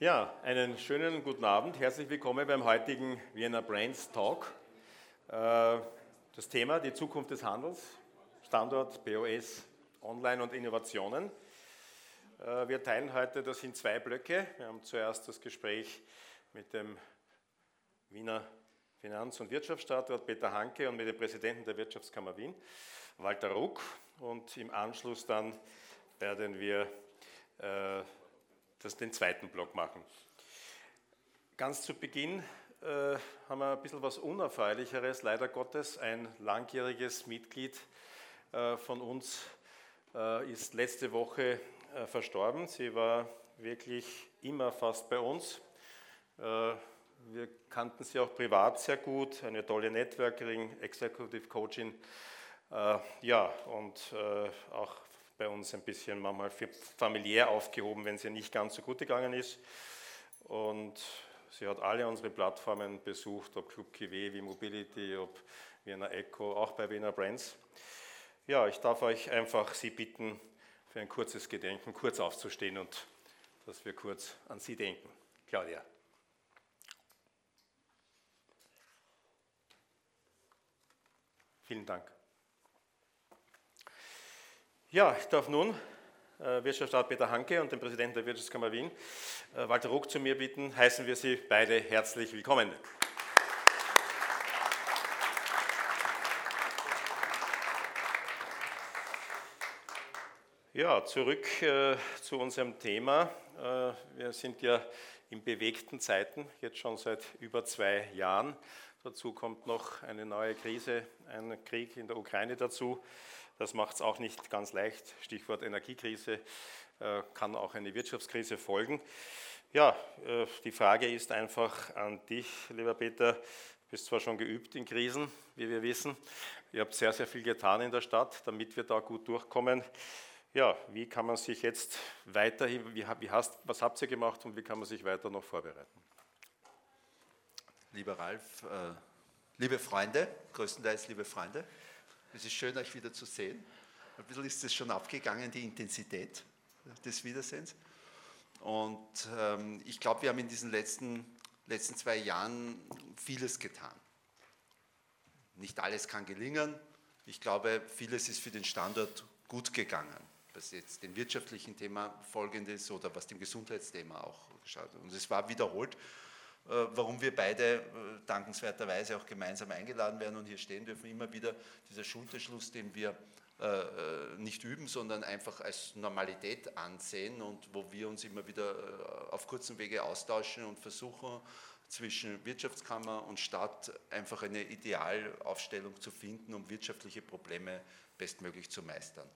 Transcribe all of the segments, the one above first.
Ja, einen schönen guten Abend. Herzlich willkommen beim heutigen Vienna Brains Talk. Äh, das Thema die Zukunft des Handels, Standort BOS, Online und Innovationen. Äh, wir teilen heute das in zwei Blöcke. Wir haben zuerst das Gespräch mit dem Wiener Finanz- und Wirtschaftsstandort Peter Hanke und mit dem Präsidenten der Wirtschaftskammer Wien, Walter Ruck. Und im Anschluss dann werden wir äh, das, den zweiten Block machen. Ganz zu Beginn äh, haben wir ein bisschen was Unerfreulicheres, leider Gottes. Ein langjähriges Mitglied äh, von uns äh, ist letzte Woche äh, verstorben. Sie war wirklich immer fast bei uns. Äh, wir kannten sie auch privat sehr gut, eine tolle Networkerin, Executive Coaching. Äh, ja, und auch bei uns ein bisschen manchmal familiär aufgehoben, wenn sie nicht ganz so gut gegangen ist. Und sie hat alle unsere Plattformen besucht, ob Club KW, wie Mobility, ob Vienna Echo, auch bei Wiener Brands. Ja, ich darf euch einfach Sie bitten, für ein kurzes Gedenken kurz aufzustehen und dass wir kurz an Sie denken. Claudia. Vielen Dank. Ja, ich darf nun äh, Wirtschaftsrat Peter Hanke und den Präsidenten der Wirtschaftskammer Wien, äh, Walter Ruck, zu mir bitten. Heißen wir Sie beide herzlich willkommen. Ja, zurück äh, zu unserem Thema. Äh, wir sind ja in bewegten Zeiten, jetzt schon seit über zwei Jahren. Dazu kommt noch eine neue Krise, ein Krieg in der Ukraine dazu. Das macht es auch nicht ganz leicht. Stichwort Energiekrise äh, kann auch eine Wirtschaftskrise folgen. Ja, äh, die Frage ist einfach an dich, lieber Peter. Du bist zwar schon geübt in Krisen, wie wir wissen. Ihr habt sehr, sehr viel getan in der Stadt, damit wir da gut durchkommen. Ja, wie kann man sich jetzt weiterhin, wie, wie hast, was habt ihr gemacht und wie kann man sich weiter noch vorbereiten? Lieber Ralf, äh, liebe Freunde, größtenteils liebe Freunde, es ist schön, euch wieder zu sehen. Ein bisschen ist es schon abgegangen, die Intensität des Wiedersehens. Und ähm, ich glaube, wir haben in diesen letzten, letzten zwei Jahren vieles getan. Nicht alles kann gelingen. Ich glaube, vieles ist für den Standort gut gegangen, was jetzt dem wirtschaftlichen Thema folgend ist oder was dem Gesundheitsthema auch geschaut. Und es war wiederholt warum wir beide äh, dankenswerterweise auch gemeinsam eingeladen werden und hier stehen dürfen, immer wieder dieser Schulterschluss, den wir äh, nicht üben, sondern einfach als Normalität ansehen und wo wir uns immer wieder auf kurzem Wege austauschen und versuchen, zwischen Wirtschaftskammer und Stadt einfach eine Idealaufstellung zu finden, um wirtschaftliche Probleme bestmöglich zu meistern.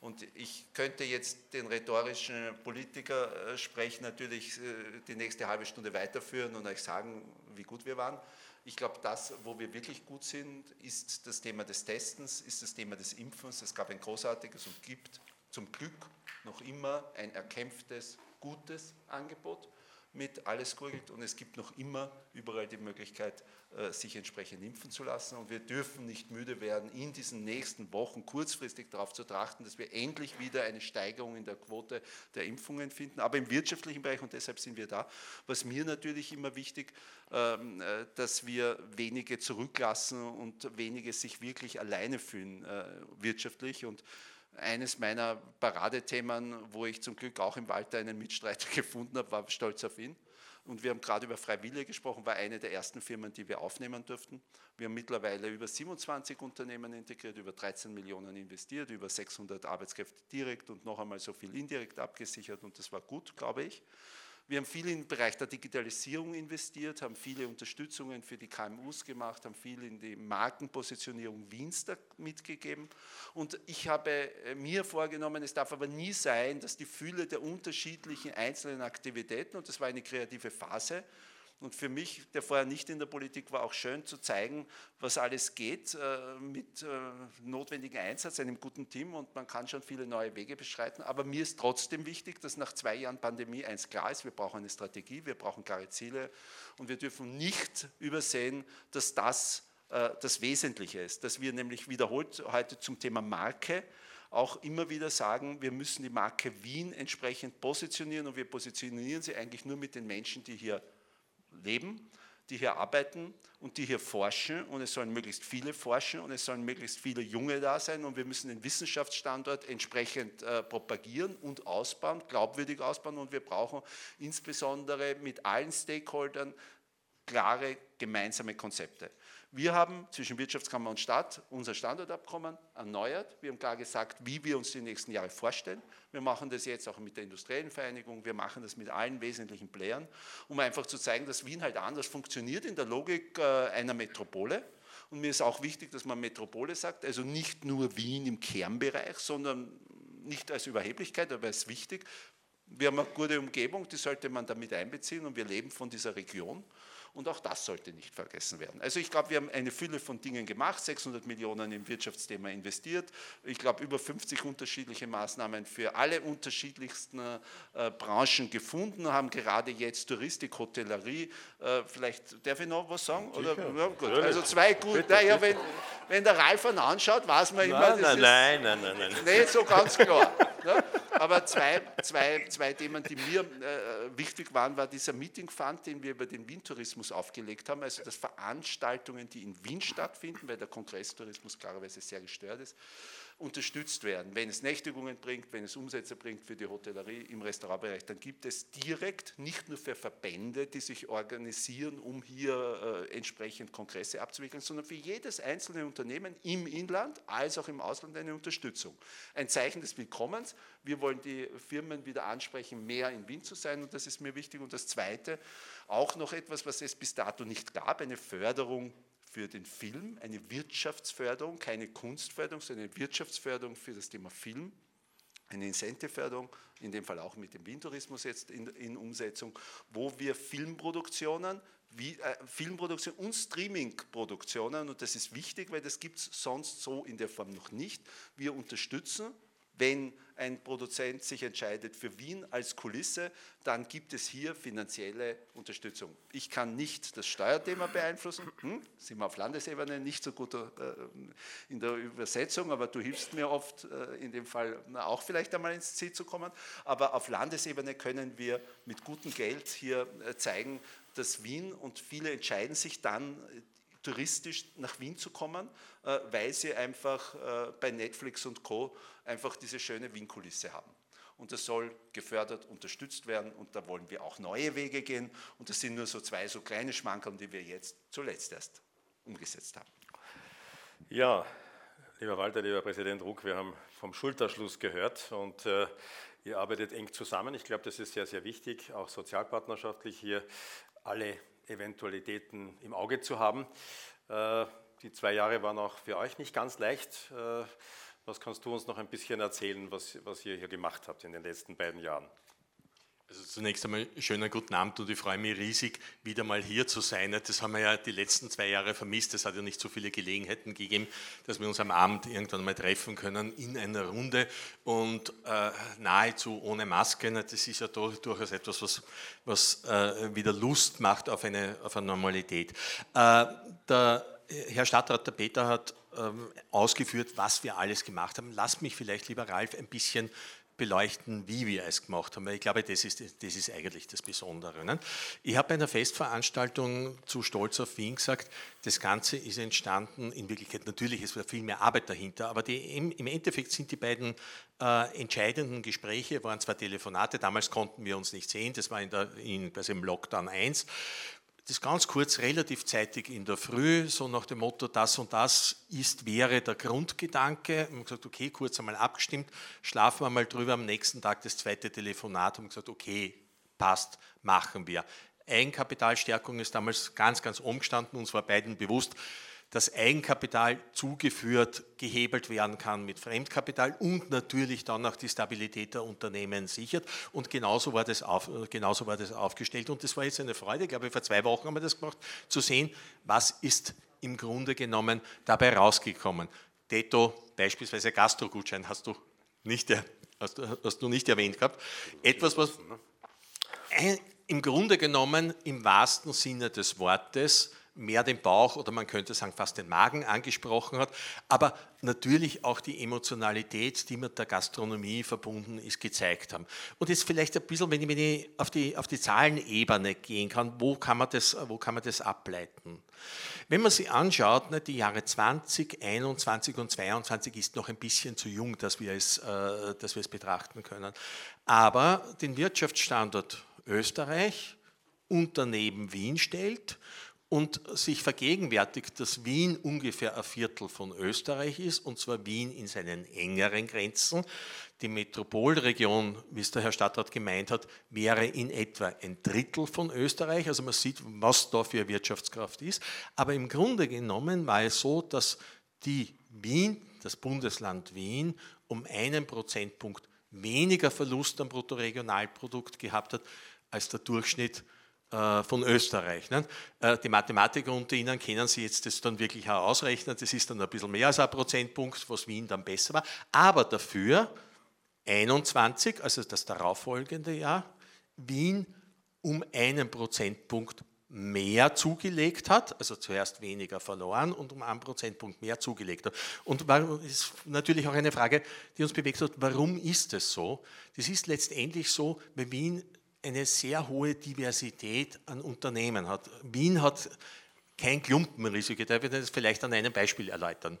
Und ich könnte jetzt den rhetorischen Politiker äh, sprechen, natürlich äh, die nächste halbe Stunde weiterführen und euch sagen, wie gut wir waren. Ich glaube, das, wo wir wirklich gut sind, ist das Thema des Testens, ist das Thema des Impfens. Es gab ein großartiges und gibt zum Glück noch immer ein erkämpftes, gutes Angebot mit alles gurgelt und es gibt noch immer überall die Möglichkeit, äh, sich entsprechend impfen zu lassen. Und wir dürfen nicht müde werden, in diesen nächsten Wochen kurzfristig darauf zu trachten, dass wir endlich wieder eine Steigerung in der Quote der Impfungen finden, aber im wirtschaftlichen Bereich, und deshalb sind wir da, was mir natürlich immer wichtig, ähm, äh, dass wir wenige zurücklassen und wenige sich wirklich alleine fühlen äh, wirtschaftlich. Und eines meiner Paradethemen, wo ich zum Glück auch im Walter einen Mitstreiter gefunden habe, war stolz auf ihn. Und wir haben gerade über Freiwillige gesprochen, war eine der ersten Firmen, die wir aufnehmen durften. Wir haben mittlerweile über 27 Unternehmen integriert, über 13 Millionen investiert, über 600 Arbeitskräfte direkt und noch einmal so viel indirekt abgesichert und das war gut, glaube ich. Wir haben viel im Bereich der Digitalisierung investiert, haben viele Unterstützungen für die KMUs gemacht, haben viel in die Markenpositionierung Wiens mitgegeben. Und ich habe äh, mir vorgenommen, es darf aber nie sein, dass die Fülle der unterschiedlichen einzelnen Aktivitäten, und das war eine kreative Phase, und für mich, der vorher nicht in der Politik war, auch schön zu zeigen, was alles geht äh, mit äh, notwendigem Einsatz, einem guten Team. Und man kann schon viele neue Wege beschreiten. Aber mir ist trotzdem wichtig, dass nach zwei Jahren Pandemie eins klar ist, wir brauchen eine Strategie, wir brauchen klare Ziele. Und wir dürfen nicht übersehen, dass das äh, das Wesentliche ist, dass wir nämlich wiederholt heute zum Thema Marke auch immer wieder sagen, wir müssen die Marke Wien entsprechend positionieren. Und wir positionieren sie eigentlich nur mit den Menschen, die hier leben, die hier arbeiten und die hier forschen. Und es sollen möglichst viele forschen und es sollen möglichst viele Junge da sein. Und wir müssen den Wissenschaftsstandort entsprechend äh, propagieren und ausbauen, glaubwürdig ausbauen. Und wir brauchen insbesondere mit allen Stakeholdern klare gemeinsame Konzepte. Wir haben zwischen Wirtschaftskammer und Stadt unser Standortabkommen erneuert. Wir haben klar gesagt, wie wir uns die nächsten Jahre vorstellen. Wir machen das jetzt auch mit der industriellen Vereinigung, wir machen das mit allen wesentlichen Playern, um einfach zu zeigen, dass Wien halt anders funktioniert in der Logik äh, einer Metropole. Und mir ist auch wichtig, dass man Metropole sagt, also nicht nur Wien im Kernbereich, sondern nicht als Überheblichkeit, aber als wichtig. Wir haben eine gute Umgebung, die sollte man damit einbeziehen und wir leben von dieser Region. Und auch das sollte nicht vergessen werden. Also ich glaube, wir haben eine Fülle von Dingen gemacht, 600 Millionen im Wirtschaftsthema investiert. Ich glaube, über 50 unterschiedliche Maßnahmen für alle unterschiedlichsten äh, Branchen gefunden, haben gerade jetzt Touristik, Hotellerie, äh, vielleicht darf ich noch was sagen? Oder, ja, gut. Also zwei gute, naja, wenn, wenn der Ralf einen anschaut, weiß man immer, nein, das nein, nein, nein, nein, nein. Nicht so ganz klar. Aber zwei, zwei, zwei Themen, die mir äh, wichtig waren, war dieser Meeting-Fund, den wir über den Wien-Tourismus aufgelegt haben. Also dass Veranstaltungen, die in Wien stattfinden, weil der Kongresstourismus klarerweise sehr gestört ist, unterstützt werden. Wenn es Nächtigungen bringt, wenn es Umsätze bringt für die Hotellerie im Restaurantbereich, dann gibt es direkt nicht nur für Verbände, die sich organisieren, um hier äh, entsprechend Kongresse abzuwickeln, sondern für jedes einzelne Unternehmen im Inland als auch im Ausland eine Unterstützung. Ein Zeichen des Willkommens. Wir wollen die Firmen wieder ansprechen, mehr in Wien zu sein und das ist mir wichtig. Und das Zweite, auch noch etwas, was es bis dato nicht gab, eine Förderung für den Film, eine Wirtschaftsförderung, keine Kunstförderung, sondern eine Wirtschaftsförderung für das Thema Film, eine Incentieförderung, in dem Fall auch mit dem Windtourismus jetzt in, in Umsetzung, wo wir Filmproduktionen, wie, äh, Filmproduktion und Streamingproduktionen, und das ist wichtig, weil das gibt es sonst so in der Form noch nicht, wir unterstützen wenn ein Produzent sich entscheidet für Wien als Kulisse, dann gibt es hier finanzielle Unterstützung. Ich kann nicht das Steuerthema beeinflussen, hm? sind wir auf Landesebene nicht so gut äh, in der Übersetzung, aber du hilfst mir oft äh, in dem Fall auch vielleicht einmal ins Ziel zu kommen. Aber auf Landesebene können wir mit gutem Geld hier äh, zeigen, dass Wien und viele entscheiden sich dann, touristisch nach Wien zu kommen, äh, weil sie einfach äh, bei Netflix und Co. einfach diese schöne Wien-Kulisse haben. Und das soll gefördert, unterstützt werden und da wollen wir auch neue Wege gehen. Und das sind nur so zwei so kleine Schmankerl, die wir jetzt zuletzt erst umgesetzt haben. Ja, lieber Walter, lieber Präsident Ruck, wir haben vom Schulterschluss gehört und äh, ihr arbeitet eng zusammen. Ich glaube, das ist sehr, sehr wichtig, auch sozialpartnerschaftlich hier alle Eventualitäten im Auge zu haben. Äh, die zwei Jahre waren auch für euch nicht ganz leicht. Äh, was kannst du uns noch ein bisschen erzählen, was, was ihr hier gemacht habt in den letzten beiden Jahren? Also zunächst einmal schönen guten Abend und ich freue mich riesig, wieder mal hier zu sein. Das haben wir ja die letzten zwei Jahre vermisst. Es hat ja nicht so viele Gelegenheiten gegeben, dass wir uns am Abend irgendwann mal treffen können in einer Runde und äh, nahezu ohne Maske. Das ist ja durchaus etwas, was, was äh, wieder Lust macht auf eine, auf eine Normalität. Äh, der Herr Stadtrat, der Peter, hat ähm, ausgeführt, was wir alles gemacht haben. Lasst mich vielleicht, lieber Ralf, ein bisschen beleuchten, wie wir es gemacht haben. Weil ich glaube, das ist, das ist eigentlich das Besondere. Ne? Ich habe bei einer Festveranstaltung zu Stolz auf Wien gesagt, das Ganze ist entstanden, in Wirklichkeit natürlich, es war viel mehr Arbeit dahinter, aber die, im, Endeffekt sind die beiden äh, entscheidenden Gespräche, waren zwar Telefonate, damals konnten wir uns nicht sehen, das war in der, in, also im Lockdown 1, das ganz kurz, relativ zeitig in der Früh, so nach dem Motto, das und das ist, wäre der Grundgedanke. Und gesagt, okay, kurz einmal abgestimmt, schlafen wir mal drüber, am nächsten Tag das zweite Telefonat und gesagt, okay, passt, machen wir. Eigenkapitalstärkung ist damals ganz, ganz umgestanden, uns war beiden bewusst, dass Eigenkapital zugeführt, gehebelt werden kann mit Fremdkapital und natürlich dann auch die Stabilität der Unternehmen sichert. Und genauso war das, auf, genauso war das aufgestellt. Und das war jetzt eine Freude, ich glaube, vor zwei Wochen haben wir das gemacht, zu sehen, was ist im Grunde genommen dabei rausgekommen. Detto, beispielsweise Gastrogutschein, hast du nicht, hast, hast du nicht erwähnt gehabt. Etwas, was im Grunde genommen im wahrsten Sinne des Wortes mehr den Bauch oder man könnte sagen fast den Magen angesprochen hat, aber natürlich auch die Emotionalität, die mit der Gastronomie verbunden ist, gezeigt haben. Und jetzt vielleicht ein bisschen, wenn ich, auf, die, auf die Zahlenebene gehen kann, wo kann man das, wo kann man das ableiten? Wenn man sich anschaut, ne, die Jahre 20, 21 und 22 ist noch ein bisschen zu jung, dass wir es, äh, dass wir es betrachten können. Aber den Wirtschaftsstandort Österreich unter neben Wien stellt und sich vergegenwärtigt, dass Wien ungefähr ein Viertel von Österreich ist, und zwar Wien in seinen engeren Grenzen. Die Metropolregion, wie es der Herr Stadtrat gemeint hat, wäre in etwa ein Drittel von Österreich. Also man sieht, was da für Wirtschaftskraft ist. Aber im Grunde genommen war es so, dass die Wien, das Bundesland Wien, um einen Prozentpunkt weniger Verlust am Bruttoregionalprodukt gehabt hat als der Durchschnitt von Österreich. Äh, die Mathematiker unter Ihnen können Sie jetzt das dann wirklich auch ausrechnen. Das ist dann ein bisschen mehr als ein Prozentpunkt, was Wien dann besser war. Aber dafür 21, also das darauffolgende Jahr, Wien um einen Prozentpunkt mehr zugelegt hat, also zuerst weniger verloren und um einen Prozentpunkt mehr zugelegt hat. Und das ist natürlich auch eine Frage, die uns bewegt hat, warum ist es so? Das ist letztendlich so, weil Wien eine sehr hohe Diversität an Unternehmen hat. Wien hat kein Klumpenrisiko. Darf ich das vielleicht an einem Beispiel erläutern?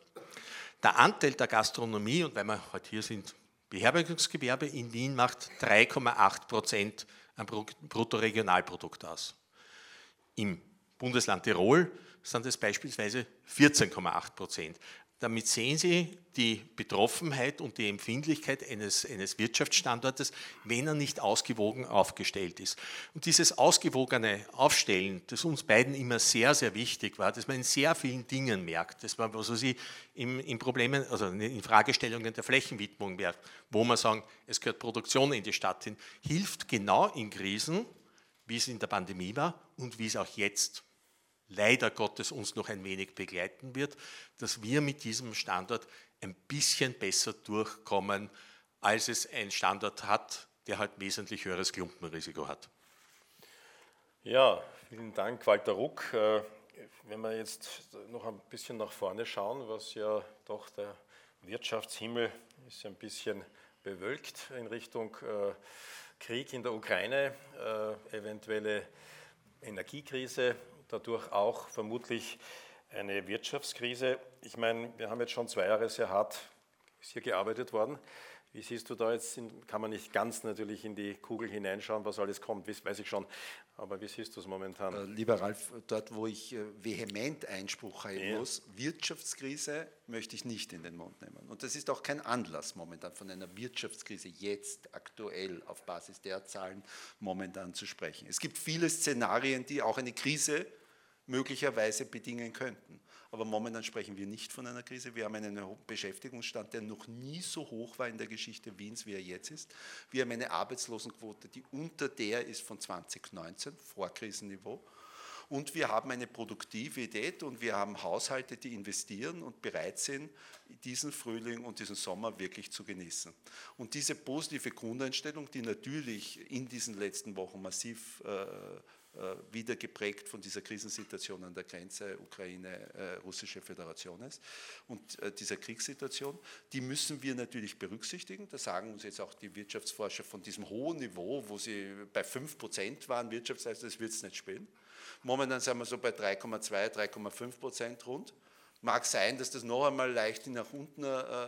Der Anteil der Gastronomie, und weil wir heute hier sind, Beherbergungsgewerbe in Wien macht 3,8 Prozent am Bruttoregionalprodukt aus. Im Bundesland Tirol sind es beispielsweise 14,8 Prozent. Damit sehen Sie die Betroffenheit und die Empfindlichkeit eines, eines Wirtschaftsstandortes, wenn er nicht ausgewogen aufgestellt ist. Und dieses ausgewogene Aufstellen, das uns beiden immer sehr, sehr wichtig war, das man in sehr vielen Dingen merkt, das war, was Sie in, in Problemen, also in Fragestellungen der Flächenwidmung merkt, wo man sagen, es gehört Produktion in die Stadt hin, hilft genau in Krisen, wie es in der Pandemie war und wie es auch jetzt leider Gottes uns noch ein wenig begleiten wird, dass wir mit diesem Standort ein bisschen besser durchkommen, als es ein Standort hat, der halt wesentlich höheres Klumpenrisiko hat. Ja, vielen Dank, Walter Ruck. Äh, wenn wir jetzt noch ein bisschen nach vorne schauen, was ja doch der Wirtschaftshimmel ist ein bisschen bewölkt in Richtung äh, Krieg in der Ukraine, äh, eventuelle Energiekrise, dadurch auch vermutlich eine Wirtschaftskrise. Ich meine, wir haben jetzt schon zwei Jahre sehr hart ist hier gearbeitet worden. Wie siehst du da jetzt, kann man nicht ganz natürlich in die Kugel hineinschauen, was alles kommt, weiß ich schon, aber wie siehst du es momentan? Äh, lieber Ralf, dort wo ich äh, vehement Einspruch halten ja. muss, Wirtschaftskrise möchte ich nicht in den Mund nehmen. Und das ist auch kein Anlass momentan von einer Wirtschaftskrise jetzt aktuell auf Basis der Zahlen momentan zu sprechen. Es gibt viele Szenarien, die auch eine Krise möglicherweise bedingen könnten. Aber momentan sprechen wir nicht von einer Krise. Wir haben einen Beschäftigungsstand, der noch nie so hoch war in der Geschichte Wiens, wie er jetzt ist. Wir haben eine Arbeitslosenquote, die unter der ist von 2019, Vorkrisenniveau. Und wir haben eine Produktivität und wir haben Haushalte, die investieren und bereit sind, diesen Frühling und diesen Sommer wirklich zu genießen. Und diese positive Grundeinstellung, die natürlich in diesen letzten Wochen massiv äh, wieder geprägt von dieser Krisensituation an der Grenze Ukraine-Russische Föderation ist und äh, dieser Kriegssituation. Die müssen wir natürlich berücksichtigen. Da sagen uns jetzt auch die Wirtschaftsforscher von diesem hohen Niveau, wo sie bei 5 Prozent waren, Wirtschaftsleistung, das wird es nicht spielen. Momentan sind wir so bei 3,2, 3,5 Prozent rund. Mag sein, dass das noch einmal leicht nach unten äh,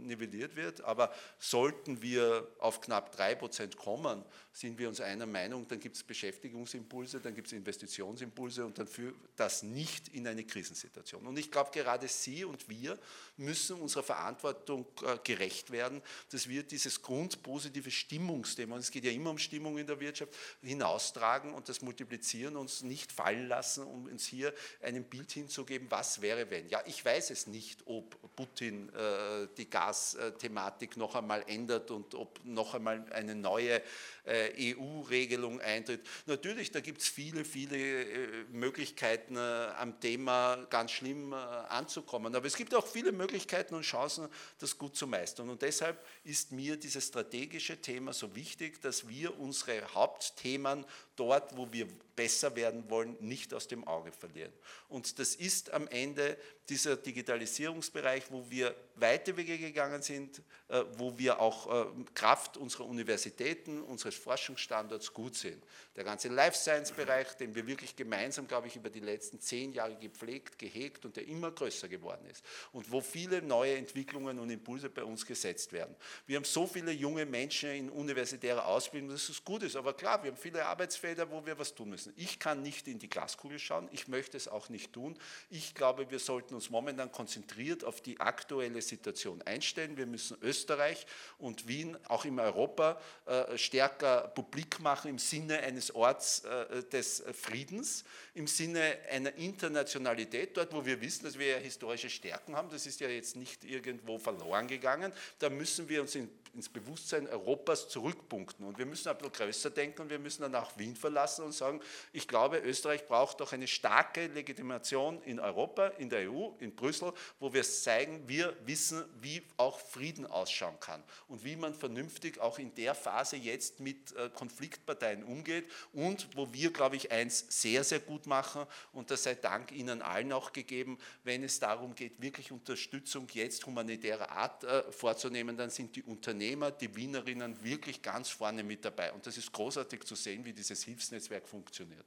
nivelliert wird, aber sollten wir auf knapp 3% kommen, sind wir uns einer Meinung, dann gibt es Beschäftigungsimpulse, dann gibt es Investitionsimpulse und dann führt das nicht in eine Krisensituation. Und ich glaube, gerade Sie und wir müssen unserer Verantwortung äh, gerecht werden, dass wir dieses grundpositive Stimmungsthema, und es geht ja immer um Stimmung in der Wirtschaft, hinaustragen und das multiplizieren, uns nicht fallen lassen, um uns hier ein Bild hinzugeben, was wäre, wenn. Ja, ich weiß es nicht, ob Putin äh, die Gasthematik noch einmal ändert und ob noch einmal eine neue EU-Regelung eintritt. Natürlich, da gibt es viele, viele äh, Möglichkeiten äh, am Thema ganz schlimm anzukommen. Aber es gibt auch viele Möglichkeiten und Chancen, das gut zu meistern. Und deshalb ist mir dieses strategische Thema so wichtig, dass wir unsere Hauptthemen dort, wo wir besser werden wollen, nicht aus dem Auge verlieren. Und das ist am Ende dieser Digitalisierungsbereich, wo wir weite Wege gegangen sind, äh, wo wir auch äh, Kraft unserer Universitäten, unseres Forschungsstandorts gut sehen. Der ganze Life Science-Bereich, den wir wirklich gemeinsam, glaube ich, über die letzten zehn Jahre gepflegt, gehegt und der immer größer geworden ist. Und wo viele neue Entwicklungen und Impulse bei uns gesetzt werden. Wir haben so viele junge Menschen in universitärer Ausbildung, dass es gut ist. Aber klar, wir haben viele Arbeitsfelder, wo wir was tun müssen. Ich kann nicht in die Glaskugel schauen, ich möchte es auch nicht tun. Ich glaube, wir sollten uns momentan konzentriert auf die aktuelle Situation einstellen. Wir müssen Österreich und Wien auch in Europa äh, stärker publik machen im Sinne eines Orts äh, des Friedens, im Sinne einer Internationalität, dort wo wir wissen, dass wir ja historische Stärken haben. Das ist ja jetzt nicht irgendwo verloren gegangen. Da müssen wir uns in ins Bewusstsein Europas zurückpunkten. Und wir müssen ein bisschen größer denken und wir müssen dann auch Wien verlassen und sagen, ich glaube, Österreich braucht doch eine starke Legitimation in Europa, in der EU, in Brüssel, wo wir zeigen, wir wissen, wie auch Frieden ausschauen kann und wie man vernünftig auch in der Phase jetzt mit äh, Konfliktparteien umgeht und wo wir, glaube ich, eins sehr, sehr gut machen und das sei Dank Ihnen allen auch gegeben, wenn es darum geht, wirklich Unterstützung jetzt humanitärer Art äh, vorzunehmen, dann sind die Unternehmer, die Wienerinnen wirklich ganz vorne mit dabei. Und das ist großartig zu sehen, wie dieses Hilfsnetzwerk funktioniert.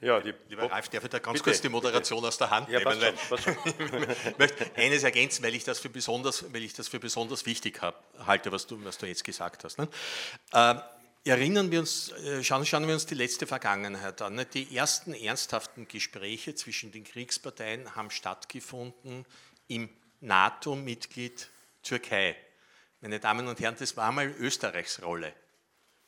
Ja, die Lieber Ralf, darf ich da ganz bitte, kurz die Moderation bitte. aus der Hand ja, nehmen? Schon, passt schon. ich möchte eines ergänzen, weil ich das für besonders, weil ich das für besonders wichtig hab, halte, was du, was du jetzt gesagt hast. Ne? Äh, erinnern wir uns, äh, schauen, schauen, wir uns die letzte Vergangenheit an. Die ersten ernsthaften Gespräche zwischen den Kriegsparteien haben stattgefunden im NATO-Mitglied Türkei. Meine Damen und Herren, das war mal Österreichs Rolle.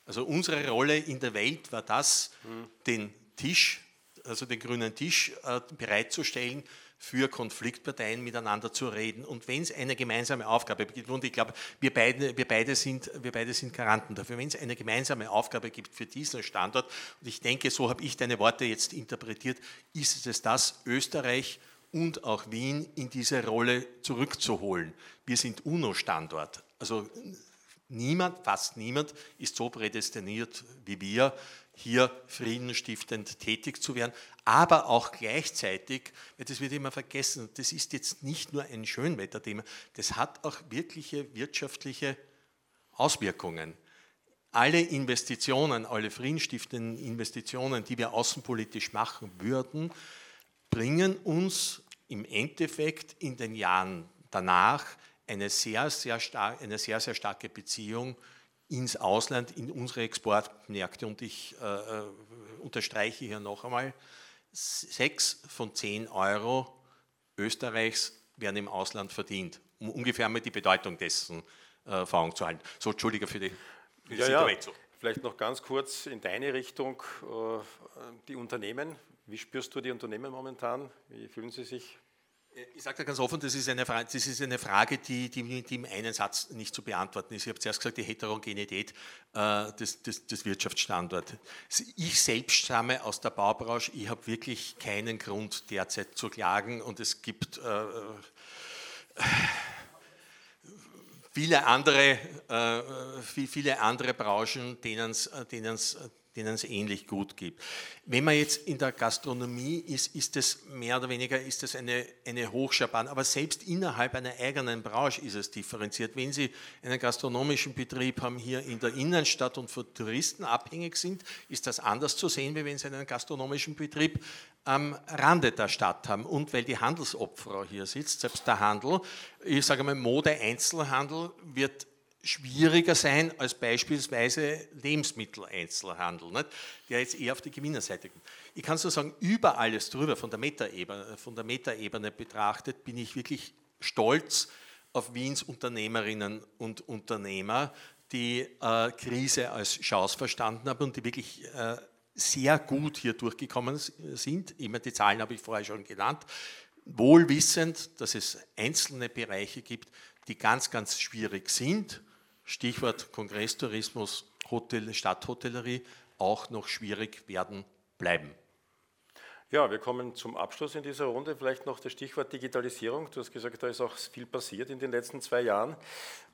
Also unsere Rolle in der Welt war das, mhm. den Tisch, also den grünen Tisch äh, bereitzustellen, für Konfliktparteien miteinander zu reden. Und wenn es eine gemeinsame Aufgabe gibt, und ich glaube, wir beide, wir, beide wir beide sind Garanten dafür, wenn es eine gemeinsame Aufgabe gibt für diesen Standort, und ich denke, so habe ich deine Worte jetzt interpretiert, ist es das, Österreich und auch Wien in diese Rolle zurückzuholen. Wir sind UNO-Standort. Also niemand, fast niemand ist so prädestiniert wie wir, hier friedenstiftend tätig zu werden, aber auch gleichzeitig, das wird immer vergessen, das ist jetzt nicht nur ein Schönwetterthema, das hat auch wirkliche wirtschaftliche Auswirkungen. Alle Investitionen, alle friedenstiftenden Investitionen, die wir außenpolitisch machen würden, bringen uns im Endeffekt in den Jahren danach eine sehr, sehr, stark, eine sehr, sehr starke Beziehung ins Ausland, in unsere Exportmärkte. Und ich äh, äh, unterstreiche hier noch einmal, sechs von zehn Euro Österreichs werden im Ausland verdient, um ungefähr mal die Bedeutung dessen äh, vor Augen zu halten. So, Entschuldige für die, für ja, ja. Vielleicht noch ganz kurz in deine Richtung, äh, die Unternehmen. Wie spürst du die Unternehmen momentan? Wie fühlen sie sich? Ich sage da ganz offen, das ist eine Frage, das ist eine Frage die, die, die im einen Satz nicht zu beantworten ist. Ich habe zuerst gesagt, die Heterogenität äh, des, des, des, Wirtschaftsstandorts. Ich selbst stamme aus der Baubranche, ich habe wirklich keinen Grund derzeit zu klagen und es gibt äh, äh viele, andere, äh, viele andere Branchen, denen es denen es ähnlich gut gibt. Wenn man jetzt in der Gastronomie ist, ist es mehr oder weniger ist es eine, eine Hochschaban, aber selbst innerhalb einer eigenen Branche ist es differenziert. Wenn Sie einen gastronomischen Betrieb haben hier in der Innenstadt und von Touristen abhängig sind, ist das anders zu sehen, wie wenn Sie einen gastronomischen Betrieb am Rande der Stadt haben. Und weil die Handelsopfer hier sitzt, selbst der Handel, ich sage mal, Mode-Einzelhandel wird schwieriger sein als beispielsweise Lebensmitteleinzelhandel, nicht? der jetzt eher auf die Gewinnerseite kommt. Ich kann so sagen, über alles drüber, von der Metaebene, von betrachtet, bin ich wirklich stolz auf Wiens Unternehmerinnen und Unternehmer, die äh, Krise als Chance verstanden haben und die wirklich äh, sehr gut hier durchgekommen sind. Immer die Zahlen habe ich vorher schon genannt. Wohl wissend, dass es einzelne Bereiche gibt, die ganz, ganz schwierig sind Stichwort Kongresstourismus Hotel, Stadthotellerie auch noch schwierig werden bleiben. Ja, wir kommen zum Abschluss in dieser Runde. Vielleicht noch das Stichwort Digitalisierung. Du hast gesagt, da ist auch viel passiert in den letzten zwei Jahren.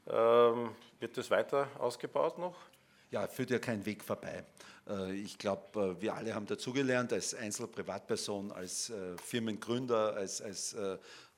Ähm, wird das weiter ausgebaut noch? Ja, führt ja kein Weg vorbei. Äh, ich glaube, äh, wir alle haben dazugelernt, als Einzelprivatperson, als äh, Firmengründer, als, als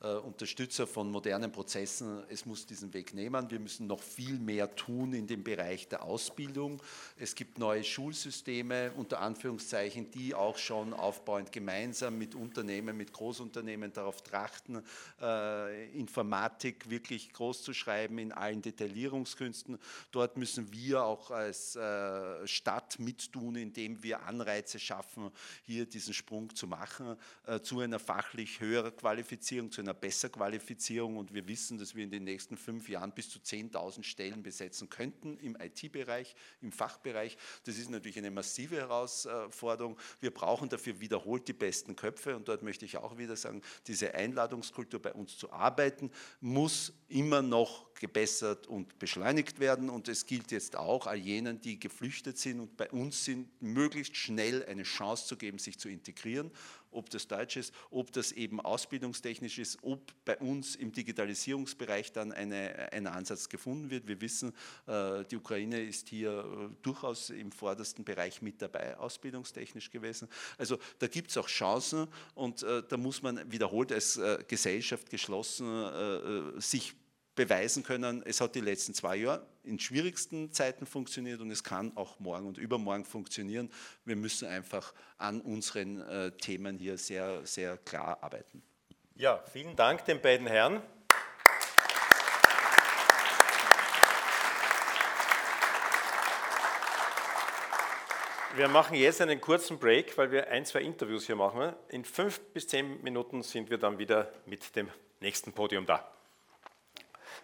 Unterstützer von modernen Prozessen. Es muss diesen Weg nehmen. Wir müssen noch viel mehr tun in dem Bereich der Ausbildung. Es gibt neue Schulsysteme, unter Anführungszeichen, die auch schon aufbauend gemeinsam mit Unternehmen, mit Großunternehmen darauf trachten, äh, Informatik wirklich groß zu schreiben in allen Detaillierungskünsten. Dort müssen wir auch als äh, Stadt mittun, indem wir Anreize schaffen, hier diesen Sprung zu machen zu einer fachlich höheren Qualifizierung, zu einer Besserqualifizierung und wir wissen, dass wir in den nächsten fünf Jahren bis zu 10.000 Stellen besetzen könnten im IT-Bereich, im Fachbereich. Das ist natürlich eine massive Herausforderung. Wir brauchen dafür wiederholt die besten Köpfe und dort möchte ich auch wieder sagen, diese Einladungskultur bei uns zu arbeiten, muss immer noch gebessert und beschleunigt werden und es gilt jetzt auch all jenen, die geflüchtet sind und bei uns sind, möglichst schnell eine Chance zu geben, sich zu integrieren ob das Deutsch ist, ob das eben ausbildungstechnisch ist, ob bei uns im Digitalisierungsbereich dann eine, ein Ansatz gefunden wird. Wir wissen, äh, die Ukraine ist hier äh, durchaus im vordersten Bereich mit dabei, ausbildungstechnisch gewesen. Also da gibt es auch Chancen und äh, da muss man wiederholt als Gesellschaft geschlossen sich beweisen können, es hat die letzten zwei Jahre in schwierigsten Zeiten funktioniert und es kann auch morgen und übermorgen funktionieren. Wir müssen einfach an unseren äh, Themen hier sehr, sehr klar arbeiten. Ja, vielen Dank den beiden Herren. Wir machen jetzt einen kurzen Break, weil wir ein, zwei Interviews hier machen. In fünf bis zehn Minuten sind wir dann wieder mit dem nächsten Podium da.